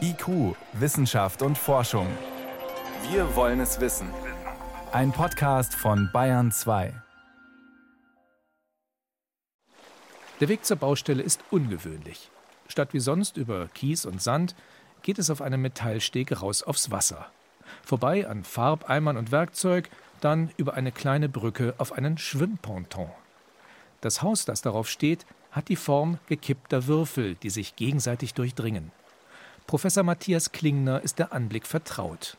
IQ, Wissenschaft und Forschung. Wir wollen es wissen. Ein Podcast von Bayern 2. Der Weg zur Baustelle ist ungewöhnlich. Statt wie sonst über Kies und Sand geht es auf einem Metallsteg raus aufs Wasser. Vorbei an Farbeimern und Werkzeug, dann über eine kleine Brücke auf einen Schwimmponton. Das Haus, das darauf steht, hat die Form gekippter Würfel, die sich gegenseitig durchdringen. Professor Matthias Klingner ist der Anblick vertraut.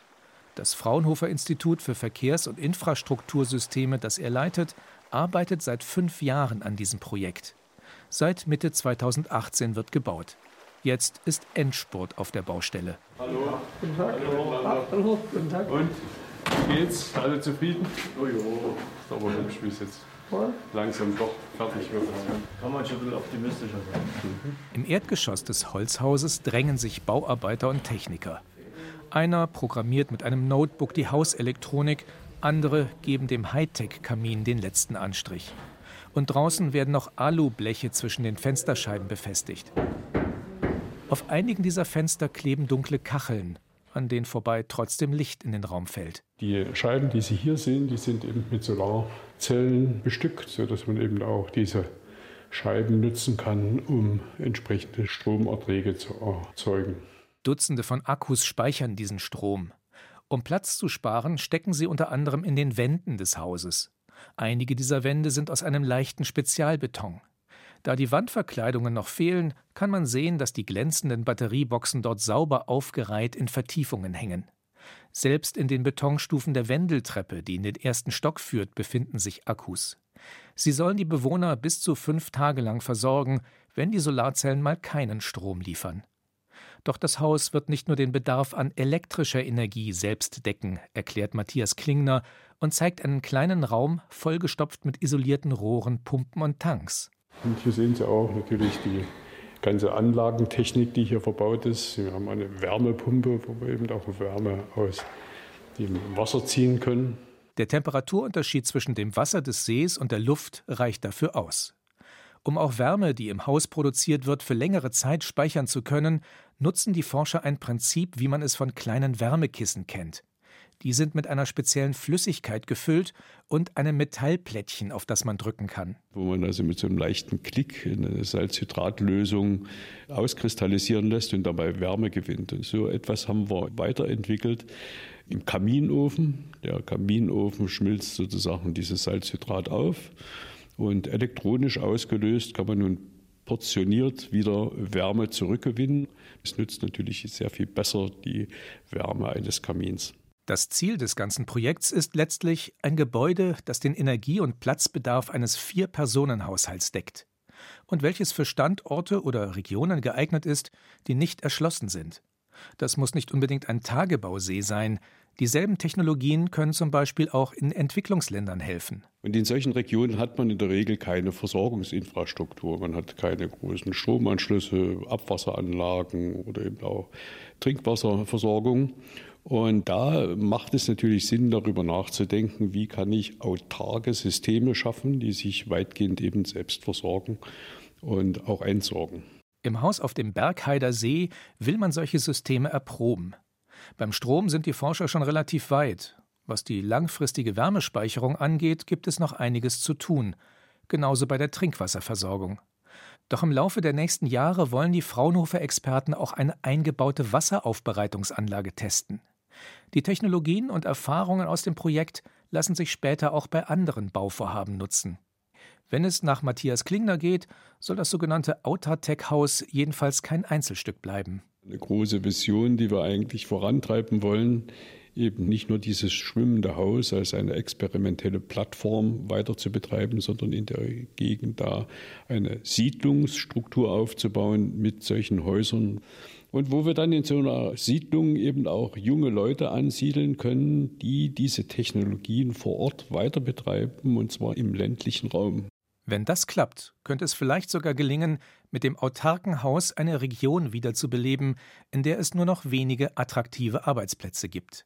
Das Fraunhofer Institut für Verkehrs- und Infrastruktursysteme, das er leitet, arbeitet seit fünf Jahren an diesem Projekt. Seit Mitte 2018 wird gebaut. Jetzt ist Endspurt auf der Baustelle. Hallo. Guten Tag. Hallo. Hallo. Guten Tag. Und wie geht's? Alle zufrieden? Oh jo. Ist aber hübsch, wie es jetzt langsam doch fertig wird. Kann man schon ein bisschen optimistischer sein. Mhm. Im Erdgeschoss des Holzhauses drängen sich Bauarbeiter und Techniker. Einer programmiert mit einem Notebook die Hauselektronik, andere geben dem Hightech-Kamin den letzten Anstrich. Und draußen werden noch Alubleche zwischen den Fensterscheiben befestigt. Auf einigen dieser Fenster kleben dunkle Kacheln, an denen vorbei trotzdem Licht in den Raum fällt. Die Scheiben, die Sie hier sehen, die sind eben mit Solarzellen bestückt, sodass man eben auch diese Scheiben nutzen kann, um entsprechende Stromerträge zu erzeugen. Dutzende von Akkus speichern diesen Strom. Um Platz zu sparen, stecken sie unter anderem in den Wänden des Hauses. Einige dieser Wände sind aus einem leichten Spezialbeton. Da die Wandverkleidungen noch fehlen, kann man sehen, dass die glänzenden Batterieboxen dort sauber aufgereiht in Vertiefungen hängen. Selbst in den Betonstufen der Wendeltreppe, die in den ersten Stock führt, befinden sich Akkus. Sie sollen die Bewohner bis zu fünf Tage lang versorgen, wenn die Solarzellen mal keinen Strom liefern. Doch das Haus wird nicht nur den Bedarf an elektrischer Energie selbst decken, erklärt Matthias Klingner und zeigt einen kleinen Raum vollgestopft mit isolierten Rohren, Pumpen und Tanks. Und hier sehen Sie auch natürlich die ganze Anlagentechnik, die hier verbaut ist. Wir haben eine Wärmepumpe, wo wir eben auch Wärme aus dem Wasser ziehen können. Der Temperaturunterschied zwischen dem Wasser des Sees und der Luft reicht dafür aus. Um auch Wärme, die im Haus produziert wird, für längere Zeit speichern zu können, nutzen die Forscher ein Prinzip, wie man es von kleinen Wärmekissen kennt. Die sind mit einer speziellen Flüssigkeit gefüllt und einem Metallplättchen, auf das man drücken kann. Wo man also mit so einem leichten Klick eine Salzhydratlösung auskristallisieren lässt und dabei Wärme gewinnt. Und so etwas haben wir weiterentwickelt im Kaminofen. Der Kaminofen schmilzt sozusagen dieses Salzhydrat auf und elektronisch ausgelöst kann man nun portioniert wieder Wärme zurückgewinnen. Es nützt natürlich sehr viel besser die Wärme eines Kamins. Das Ziel des ganzen Projekts ist letztlich ein Gebäude, das den Energie- und Platzbedarf eines Vier-Personen-Haushalts deckt und welches für Standorte oder Regionen geeignet ist, die nicht erschlossen sind. Das muss nicht unbedingt ein Tagebausee sein. Dieselben Technologien können zum Beispiel auch in Entwicklungsländern helfen. Und in solchen Regionen hat man in der Regel keine Versorgungsinfrastruktur. Man hat keine großen Stromanschlüsse, Abwasseranlagen oder eben auch Trinkwasserversorgung. Und da macht es natürlich Sinn, darüber nachzudenken, wie kann ich autarke Systeme schaffen, die sich weitgehend eben selbst versorgen und auch entsorgen. Im Haus auf dem Bergheider See will man solche Systeme erproben. Beim Strom sind die Forscher schon relativ weit. Was die langfristige Wärmespeicherung angeht, gibt es noch einiges zu tun. Genauso bei der Trinkwasserversorgung. Doch im Laufe der nächsten Jahre wollen die Fraunhofer-Experten auch eine eingebaute Wasseraufbereitungsanlage testen. Die Technologien und Erfahrungen aus dem Projekt lassen sich später auch bei anderen Bauvorhaben nutzen. Wenn es nach Matthias Klingner geht, soll das sogenannte Outertech-Haus jedenfalls kein Einzelstück bleiben. Eine große Vision, die wir eigentlich vorantreiben wollen, eben nicht nur dieses schwimmende Haus als eine experimentelle Plattform weiter zu betreiben, sondern in der Gegend da eine Siedlungsstruktur aufzubauen mit solchen Häusern. Und wo wir dann in so einer Siedlung eben auch junge Leute ansiedeln können, die diese Technologien vor Ort weiter betreiben, und zwar im ländlichen Raum. Wenn das klappt, könnte es vielleicht sogar gelingen, mit dem autarken Haus eine Region wiederzubeleben, in der es nur noch wenige attraktive Arbeitsplätze gibt.